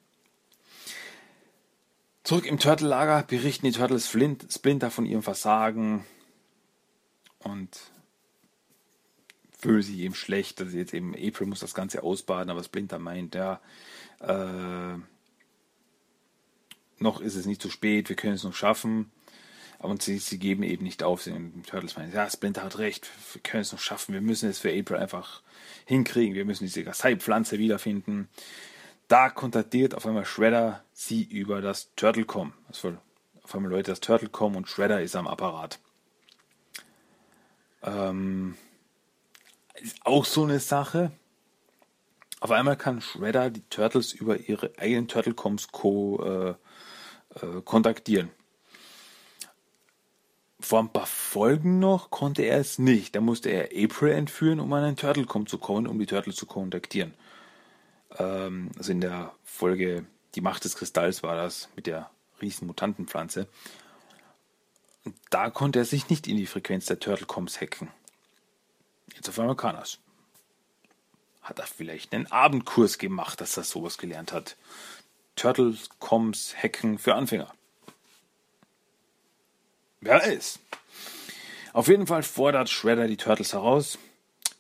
Zurück im Turtle-Lager berichten die Turtles Flint, Splinter von ihrem Versagen und fühlen sich eben schlecht, dass jetzt eben April muss das Ganze ausbaden, aber Splinter meint, ja, äh, noch ist es nicht zu spät, wir können es noch schaffen. Und sie, sie geben eben nicht auf. Sie, Turtles meinen, ja, Splinter hat recht, wir können es noch schaffen, wir müssen es für April einfach hinkriegen, wir müssen diese Gasai-Pflanze wiederfinden. Da kontaktiert auf einmal Shredder sie über das Turtle.com. Also auf einmal Leute das Turtle.com und Shredder ist am Apparat. Ähm, ist auch so eine Sache. Auf einmal kann Shredder die Turtles über ihre eigenen Turtlecoms Co. Äh, äh, kontaktieren. Vor ein paar Folgen noch konnte er es nicht. Da musste er April entführen, um an einen Turtlecom zu kommen, um die Turtles zu kontaktieren. Ähm, also in der Folge Die Macht des Kristalls war das mit der riesen Mutantenpflanze. Da konnte er sich nicht in die Frequenz der Turtlecoms hacken. Jetzt auf einmal kann er es. Hat er vielleicht einen Abendkurs gemacht, dass er sowas gelernt hat. Turtlecoms Hacken für Anfänger. Wer ist? Auf jeden Fall fordert Shredder die Turtles heraus.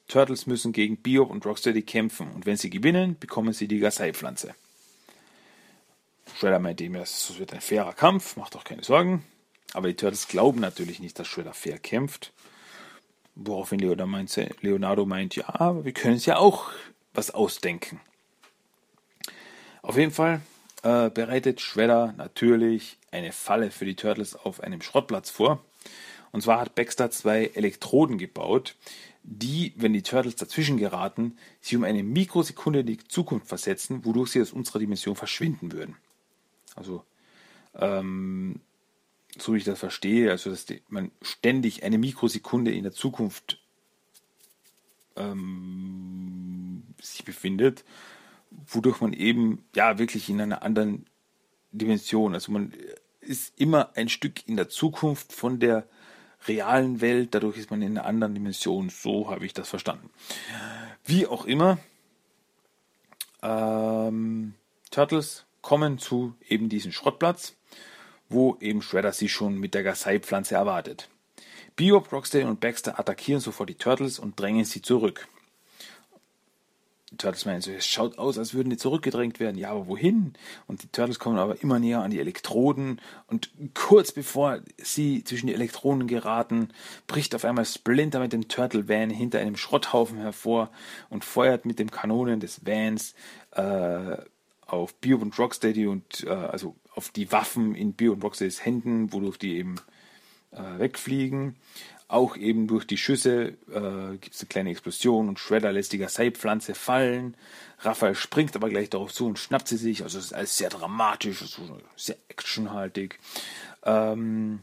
Turtles müssen gegen Bebop und Rocksteady kämpfen und wenn sie gewinnen, bekommen sie die Gasai-Pflanze. Shredder meint ihm, es wird ein fairer Kampf, macht doch keine Sorgen. Aber die Turtles glauben natürlich nicht, dass Shredder fair kämpft. Woraufhin Leonardo meint, ja, wir können es ja auch was ausdenken. Auf jeden Fall äh, bereitet Shredder natürlich eine Falle für die Turtles auf einem Schrottplatz vor. Und zwar hat Baxter zwei Elektroden gebaut, die, wenn die Turtles dazwischen geraten, sie um eine Mikrosekunde in die Zukunft versetzen, wodurch sie aus unserer Dimension verschwinden würden. Also, ähm, so wie ich das verstehe, also dass die, man ständig eine Mikrosekunde in der Zukunft ähm, sich befindet wodurch man eben ja wirklich in einer anderen Dimension, also man ist immer ein Stück in der Zukunft von der realen Welt, dadurch ist man in einer anderen Dimension, so habe ich das verstanden. Wie auch immer, ähm, Turtles kommen zu eben diesem Schrottplatz, wo eben Shredder sie schon mit der Gasai-Pflanze erwartet. Bebop, Rocksteady und Baxter attackieren sofort die Turtles und drängen sie zurück. Turtles meinen so, es schaut aus, als würden die zurückgedrängt werden. Ja, aber wohin? Und die Turtles kommen aber immer näher an die Elektroden und kurz bevor sie zwischen die Elektroden geraten, bricht auf einmal Splinter mit dem Turtle Van hinter einem Schrotthaufen hervor und feuert mit dem Kanonen des Vans äh, auf Bio und Rocksteady und äh, also auf die Waffen in Bio und Rocksteadys Händen, wodurch die eben äh, wegfliegen. Auch eben durch die Schüsse äh, gibt es eine kleine Explosion und Shredder lässt die Gasei-Pflanze fallen. Raphael springt aber gleich darauf zu und schnappt sie sich. Also es ist alles sehr dramatisch, sehr actionhaltig. Ähm,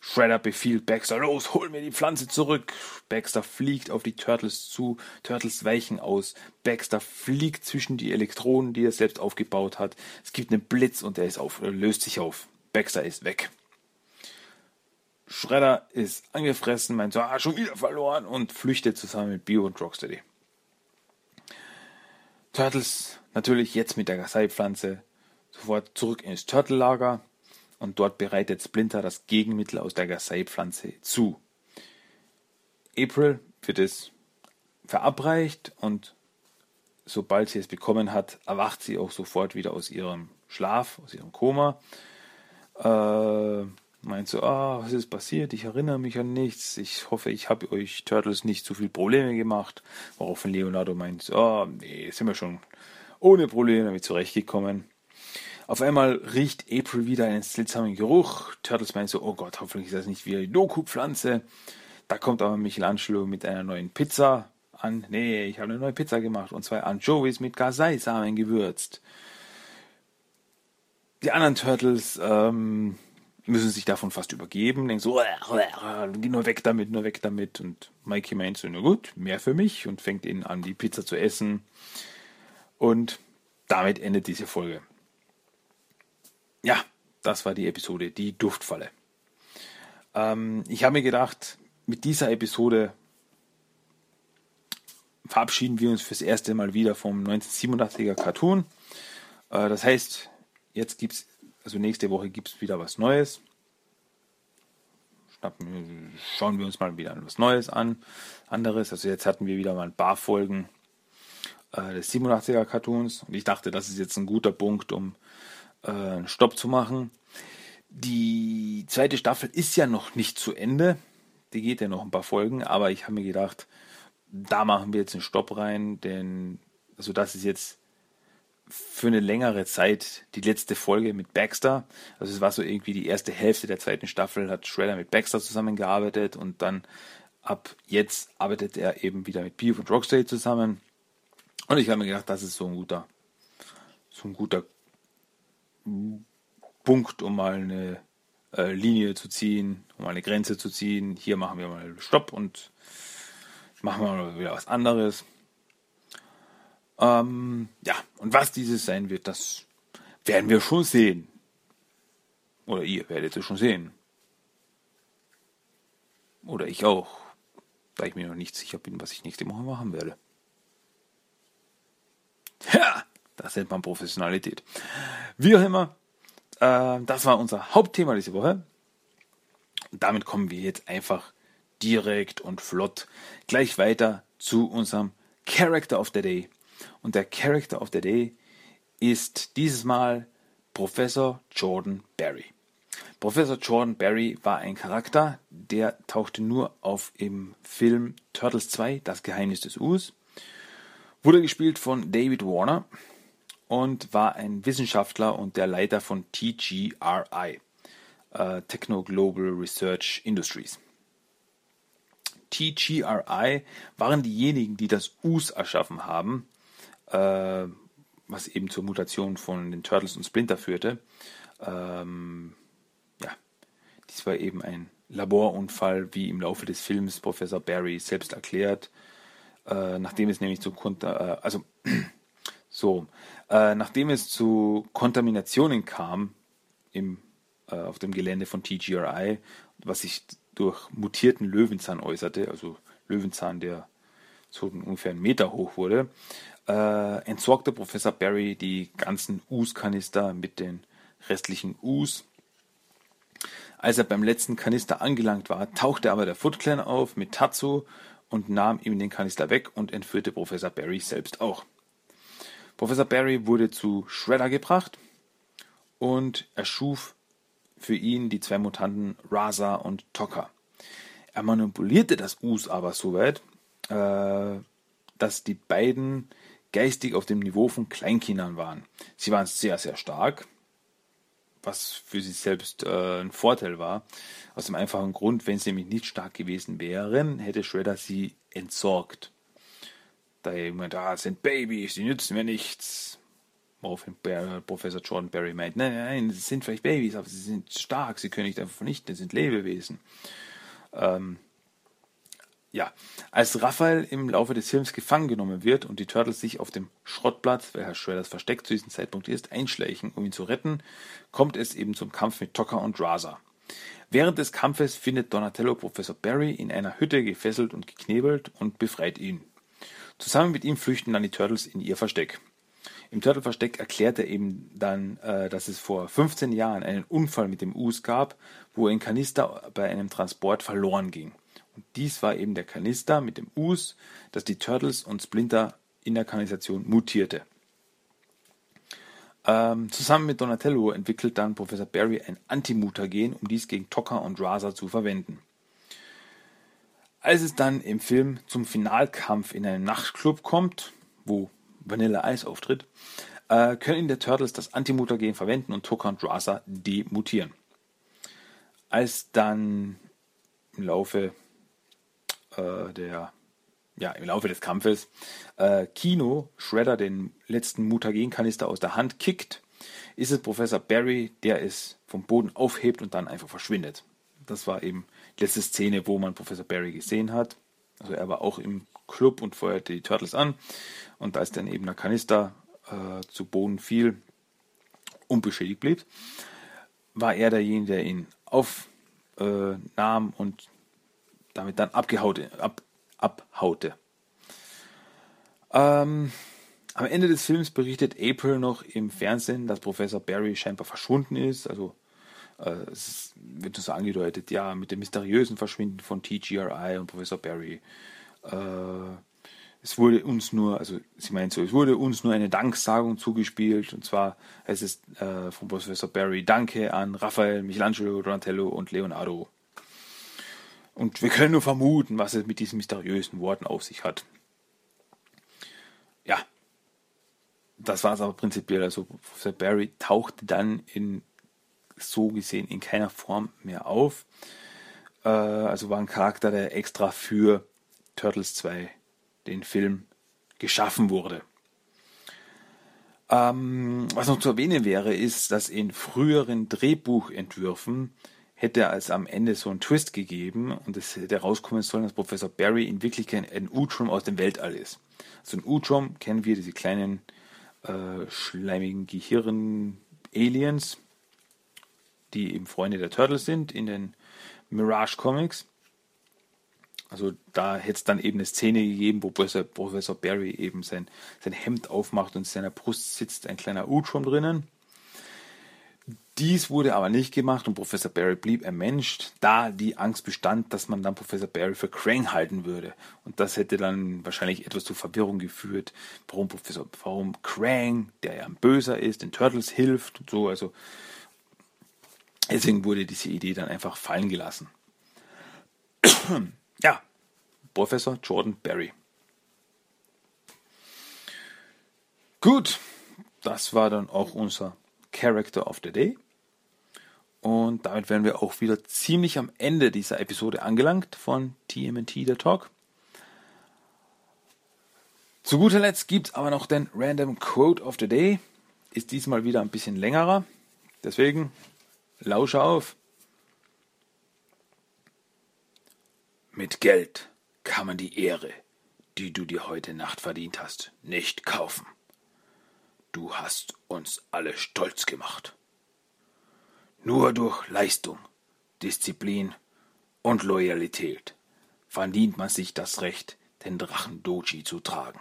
Shredder befiehlt Baxter, los, hol mir die Pflanze zurück. Baxter fliegt auf die Turtles zu, Turtles weichen aus. Baxter fliegt zwischen die Elektronen, die er selbst aufgebaut hat. Es gibt einen Blitz und er ist auf, löst sich auf. Baxter ist weg. Shredder ist angefressen, meint so, ah, schon wieder verloren und flüchtet zusammen mit Bio und Rocksteady. Turtles natürlich jetzt mit der Gasai-Pflanze sofort zurück ins Turtle-Lager und dort bereitet Splinter das Gegenmittel aus der Gasai-Pflanze zu. April wird es verabreicht und sobald sie es bekommen hat, erwacht sie auch sofort wieder aus ihrem Schlaf, aus ihrem Koma. Äh, meint so, ah, was ist passiert? Ich erinnere mich an nichts. Ich hoffe, ich habe euch Turtles nicht zu viel Probleme gemacht. Woraufhin Leonardo meint, ah, oh, nee, sind wir schon ohne Probleme damit zurechtgekommen. Auf einmal riecht April wieder einen seltsamen Geruch. Turtles meint so, oh Gott, hoffentlich ist das nicht wieder die Doku-Pflanze. Da kommt aber Michelangelo mit einer neuen Pizza an. Nee, ich habe eine neue Pizza gemacht und zwei Anchovies mit Gasei-Samen gewürzt. Die anderen Turtles ähm, müssen sich davon fast übergeben, denken so, geh nur weg damit, nur weg damit. Und Mikey meint so, na gut, mehr für mich und fängt ihnen an, die Pizza zu essen. Und damit endet diese Folge. Ja, das war die Episode, die Duftfalle. Ähm, ich habe mir gedacht, mit dieser Episode verabschieden wir uns fürs erste Mal wieder vom 1987er Cartoon. Äh, das heißt, jetzt gibt es, also nächste Woche gibt es wieder was Neues. Schnappen, schauen wir uns mal wieder was Neues an. Anderes. Also jetzt hatten wir wieder mal ein paar Folgen äh, des 87er Cartoons. Und ich dachte, das ist jetzt ein guter Punkt, um äh, Stopp zu machen. Die zweite Staffel ist ja noch nicht zu Ende. Die geht ja noch ein paar Folgen, aber ich habe mir gedacht, da machen wir jetzt einen Stopp rein, denn also das ist jetzt für eine längere Zeit die letzte Folge mit Baxter. Also es war so irgendwie die erste Hälfte der zweiten Staffel, hat Shredder mit Baxter zusammengearbeitet und dann ab jetzt arbeitet er eben wieder mit Beef und Rocksteady zusammen. Und ich habe mir gedacht, das ist so ein guter, so ein guter Punkt, um mal eine äh, Linie zu ziehen, um eine Grenze zu ziehen. Hier machen wir mal Stopp und machen wir mal wieder was anderes. Ähm, ja, und was dieses sein wird, das werden wir schon sehen. Oder ihr werdet es schon sehen. Oder ich auch, da ich mir noch nicht sicher bin, was ich nächste Woche machen werde. Ja, das nennt man Professionalität. Wie auch immer, äh, das war unser Hauptthema diese Woche. Und damit kommen wir jetzt einfach direkt und flott gleich weiter zu unserem Character of the Day. Und der Character of the Day ist dieses Mal Professor Jordan Barry. Professor Jordan Barry war ein Charakter, der tauchte nur auf im Film Turtles 2, Das Geheimnis des Us, wurde gespielt von David Warner und war ein Wissenschaftler und der Leiter von TGRI, äh, Techno Global Research Industries. TGRI waren diejenigen, die das US erschaffen haben, äh, was eben zur Mutation von den Turtles und Splinter führte. Ähm, ja, dies war eben ein Laborunfall, wie im Laufe des Films Professor Barry selbst erklärt, äh, nachdem es nämlich zu Konter, äh, also so, äh, nachdem es zu Kontaminationen kam im, äh, auf dem Gelände von TGRI, was sich durch mutierten Löwenzahn äußerte, also Löwenzahn, der so ungefähr einen Meter hoch wurde, äh, entsorgte Professor Barry die ganzen Us-Kanister mit den restlichen Us. Als er beim letzten Kanister angelangt war, tauchte aber der Foot Clan auf mit Tatsu und nahm ihm den Kanister weg und entführte Professor Barry selbst auch. Professor Barry wurde zu Shredder gebracht und erschuf für ihn die zwei Mutanten Raza und Tokka. Er manipulierte das Us aber so weit, äh, dass die beiden geistig auf dem Niveau von Kleinkindern waren. Sie waren sehr, sehr stark, was für sie selbst äh, ein Vorteil war. Aus dem einfachen Grund, wenn sie nämlich nicht stark gewesen wären, hätte Shredder sie entsorgt. Da er immer da sind Babys, die nützen mir nichts. Woraufhin Professor Jordan Barry meint, nein, nein, sie sind vielleicht Babys, aber sie sind stark, sie können nicht einfach vernichten, sie sind Lebewesen. Ähm, ja, als Raphael im Laufe des Films gefangen genommen wird und die Turtles sich auf dem Schrottplatz, welcher Shredders Versteck zu diesem Zeitpunkt ist, einschleichen, um ihn zu retten, kommt es eben zum Kampf mit Tokka und Raza. Während des Kampfes findet Donatello Professor Barry in einer Hütte gefesselt und geknebelt und befreit ihn. Zusammen mit ihm flüchten dann die Turtles in ihr Versteck. Im Turtle-Versteck erklärt er eben dann, äh, dass es vor 15 Jahren einen Unfall mit dem Us gab, wo ein Kanister bei einem Transport verloren ging Und dies war eben der Kanister mit dem Us, das die Turtles und Splinter in der Kanalisation mutierte. Ähm, zusammen mit Donatello entwickelt dann Professor Barry ein Antimutagen, um dies gegen Tocker und Raza zu verwenden. Als es dann im Film zum Finalkampf in einem Nachtclub kommt, wo Vanilla Ice auftritt, äh, können der Turtles das Antimutagen verwenden und Tocker und Raza demutieren. Als dann im Laufe äh, der ja, im Laufe des Kampfes äh, Kino Shredder den letzten Mutagen-Kanister aus der Hand kickt, ist es Professor Barry, der es vom Boden aufhebt und dann einfach verschwindet. Das war eben letzte Szene, wo man Professor Barry gesehen hat. Also er war auch im Club und feuerte die Turtles an. Und als dann eben der Kanister äh, zu Boden fiel, unbeschädigt blieb, war er derjenige, der ihn aufnahm äh, und damit dann abgehaut, ab, abhaute. Ähm, am Ende des Films berichtet April noch im Fernsehen, dass Professor Barry scheinbar verschwunden ist. Also es wird so angedeutet, ja, mit dem mysteriösen Verschwinden von TGRI und Professor Barry. Äh, es wurde uns nur, also sie meint so, es wurde uns nur eine Danksagung zugespielt. Und zwar heißt es äh, von Professor Barry Danke an Raphael, Michelangelo, Donatello und Leonardo. Und wir können nur vermuten, was es mit diesen mysteriösen Worten auf sich hat. Ja, das war es aber prinzipiell. Also Professor Barry tauchte dann in so gesehen in keiner Form mehr auf. Äh, also war ein Charakter, der extra für Turtles 2, den Film, geschaffen wurde. Ähm, was noch zu erwähnen wäre, ist, dass in früheren Drehbuchentwürfen hätte es am Ende so einen Twist gegeben und es hätte rauskommen sollen, dass Professor Barry in Wirklichkeit ein Utrom aus dem Weltall ist. Also ein Utrom kennen wir, diese kleinen äh, schleimigen Gehirn-Aliens, die eben Freunde der Turtles sind in den Mirage Comics. Also da hätte es dann eben eine Szene gegeben, wo Professor, Professor Barry eben sein, sein Hemd aufmacht und in seiner Brust sitzt ein kleiner Utrom drinnen. Dies wurde aber nicht gemacht und Professor Barry blieb ermenscht, da die Angst bestand, dass man dann Professor Barry für Krang halten würde. Und das hätte dann wahrscheinlich etwas zu Verwirrung geführt, warum Professor, warum Krang, der ja ein Böser ist, den Turtles hilft und so. Also deswegen wurde diese Idee dann einfach fallen gelassen. ja, Professor Jordan Barry. Gut, das war dann auch unser Character of the Day. Und damit wären wir auch wieder ziemlich am Ende dieser Episode angelangt von TMNT der Talk. Zu guter Letzt gibt es aber noch den Random Quote of the Day. Ist diesmal wieder ein bisschen längerer. Deswegen lausche auf. Mit Geld kann man die Ehre, die du dir heute Nacht verdient hast, nicht kaufen. Du hast uns alle stolz gemacht. Nur durch Leistung, Disziplin und Loyalität verdient man sich das Recht, den Drachen Doji zu tragen.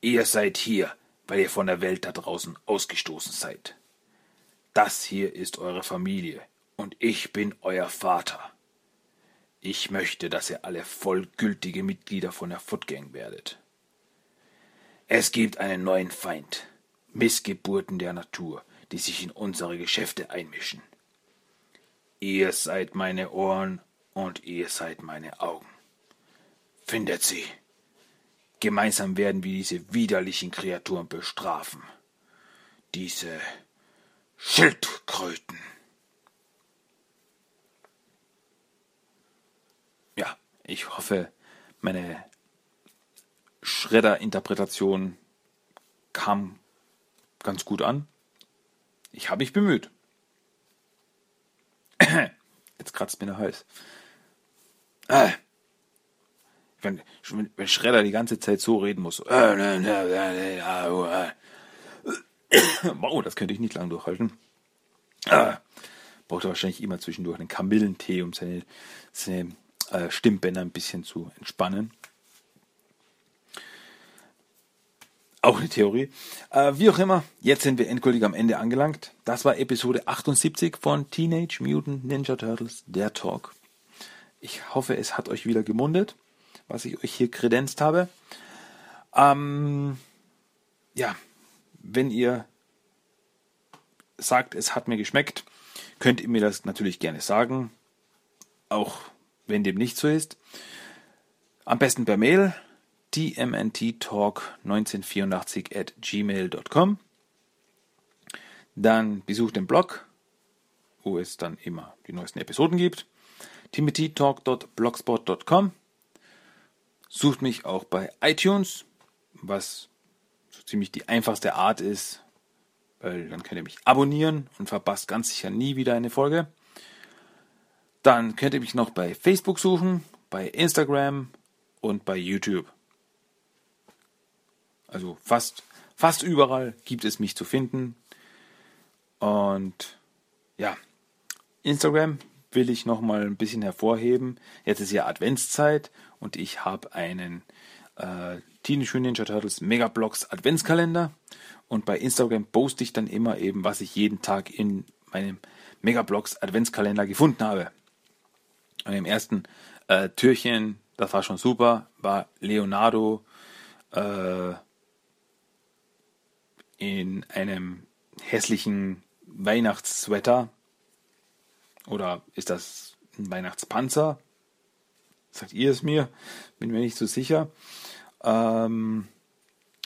Ihr seid hier, weil ihr von der Welt da draußen ausgestoßen seid. Das hier ist eure Familie und ich bin euer Vater. Ich möchte, dass ihr alle vollgültige Mitglieder von der Footgang werdet. Es gibt einen neuen Feind, Missgeburten der Natur, die sich in unsere Geschäfte einmischen. Ihr seid meine Ohren und ihr seid meine Augen. Findet sie. Gemeinsam werden wir diese widerlichen Kreaturen bestrafen. Diese Schildkröten. Ja, ich hoffe, meine Schredder-Interpretation kam ganz gut an. Ich habe mich bemüht. Jetzt kratzt mir der Hals. Ah. Wenn, wenn Schredder die ganze Zeit so reden muss. Wow, das könnte ich nicht lang durchhalten. Ah. Braucht er wahrscheinlich immer zwischendurch einen Kamillentee, um seine, seine äh, Stimmbänder ein bisschen zu entspannen. Auch eine Theorie. Äh, wie auch immer, jetzt sind wir endgültig am Ende angelangt. Das war Episode 78 von Teenage Mutant Ninja Turtles, der Talk. Ich hoffe, es hat euch wieder gemundet, was ich euch hier kredenzt habe. Ähm, ja, wenn ihr sagt, es hat mir geschmeckt, könnt ihr mir das natürlich gerne sagen. Auch wenn dem nicht so ist. Am besten per Mail tmnttalk1984 at gmail.com. Dann besucht den Blog, wo es dann immer die neuesten Episoden gibt. timothytalk.blogspot.com. Sucht mich auch bei iTunes, was so ziemlich die einfachste Art ist, weil dann könnt ihr mich abonnieren und verpasst ganz sicher nie wieder eine Folge. Dann könnt ihr mich noch bei Facebook suchen, bei Instagram und bei YouTube. Also fast, fast überall gibt es mich zu finden. Und ja, Instagram will ich noch mal ein bisschen hervorheben. Jetzt ist ja Adventszeit und ich habe einen äh, Teenage Mutant Ninja Turtles Megablocks Adventskalender und bei Instagram poste ich dann immer eben, was ich jeden Tag in meinem Megablocks Adventskalender gefunden habe. Und im ersten äh, Türchen, das war schon super, war Leonardo äh, in einem hässlichen Weihnachtssweater. Oder ist das ein Weihnachtspanzer? Sagt ihr es mir? Bin mir nicht so sicher. Ähm,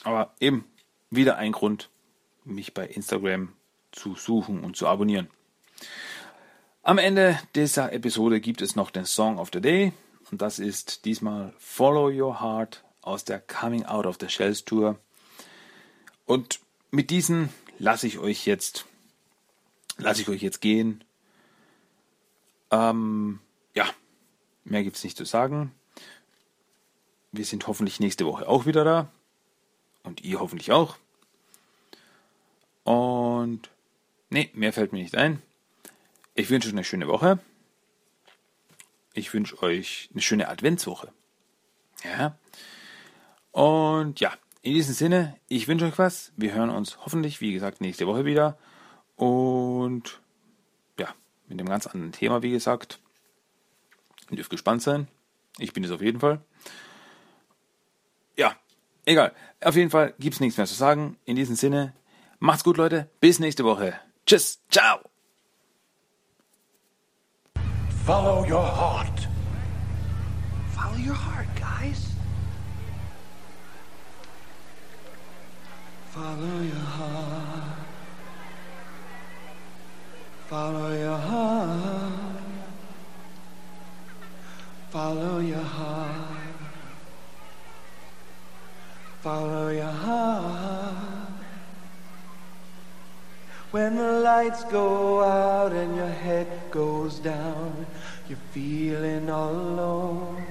aber eben wieder ein Grund, mich bei Instagram zu suchen und zu abonnieren. Am Ende dieser Episode gibt es noch den Song of the Day und das ist diesmal Follow Your Heart aus der Coming Out of the Shells Tour. Und mit diesen lasse ich euch jetzt lasse ich euch jetzt gehen. Ähm, ja, mehr gibt es nicht zu sagen. Wir sind hoffentlich nächste Woche auch wieder da. Und ihr hoffentlich auch. Und nee, mehr fällt mir nicht ein. Ich wünsche euch eine schöne Woche. Ich wünsche euch eine schöne Adventswoche. Ja. Und ja, in diesem Sinne, ich wünsche euch was. Wir hören uns hoffentlich, wie gesagt, nächste Woche wieder. Und ja, mit dem ganz anderen Thema, wie gesagt. Ihr dürft gespannt sein. Ich bin es auf jeden Fall. Egal. Auf jeden Fall gibt es nichts mehr zu sagen. In diesem Sinne, macht's gut, Leute. Bis nächste Woche. Tschüss. Ciao. Follow your heart. Follow your heart, guys. Follow your heart. Follow your heart. Follow your heart. Follow your heart. When the lights go out and your head goes down, you're feeling all alone.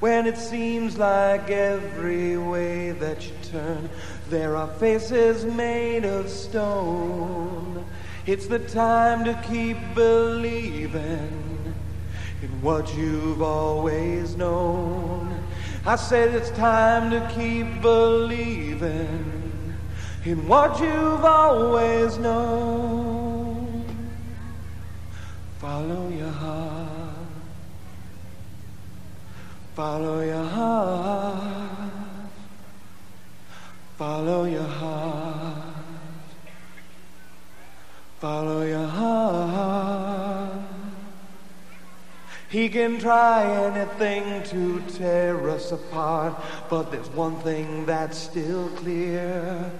When it seems like every way that you turn, there are faces made of stone. It's the time to keep believing in what you've always known. I said it's time to keep believing in what you've always known. Follow your heart. Follow your heart. Follow your heart. Follow your heart. He can try anything to tear us apart, but there's one thing that's still clear.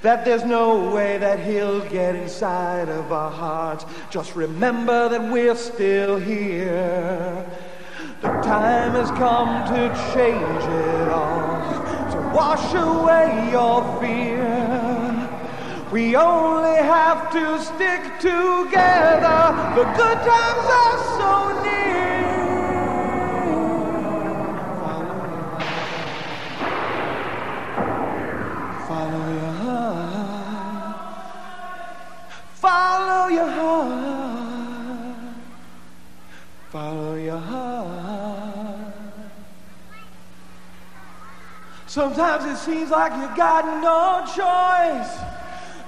That there's no way that he'll get inside of our hearts. Just remember that we're still here. The time has come to change it all, to wash away your fear. We only have to stick together. The good times are so near. Sometimes it seems like you've got no choice.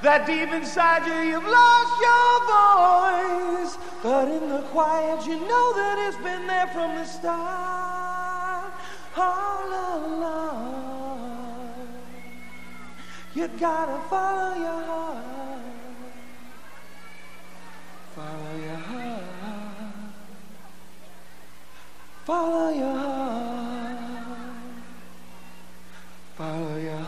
That deep inside you, you've lost your voice. But in the quiet, you know that it's been there from the start. All along, you gotta follow your heart. Follow your heart. Follow your heart. Hallelujah.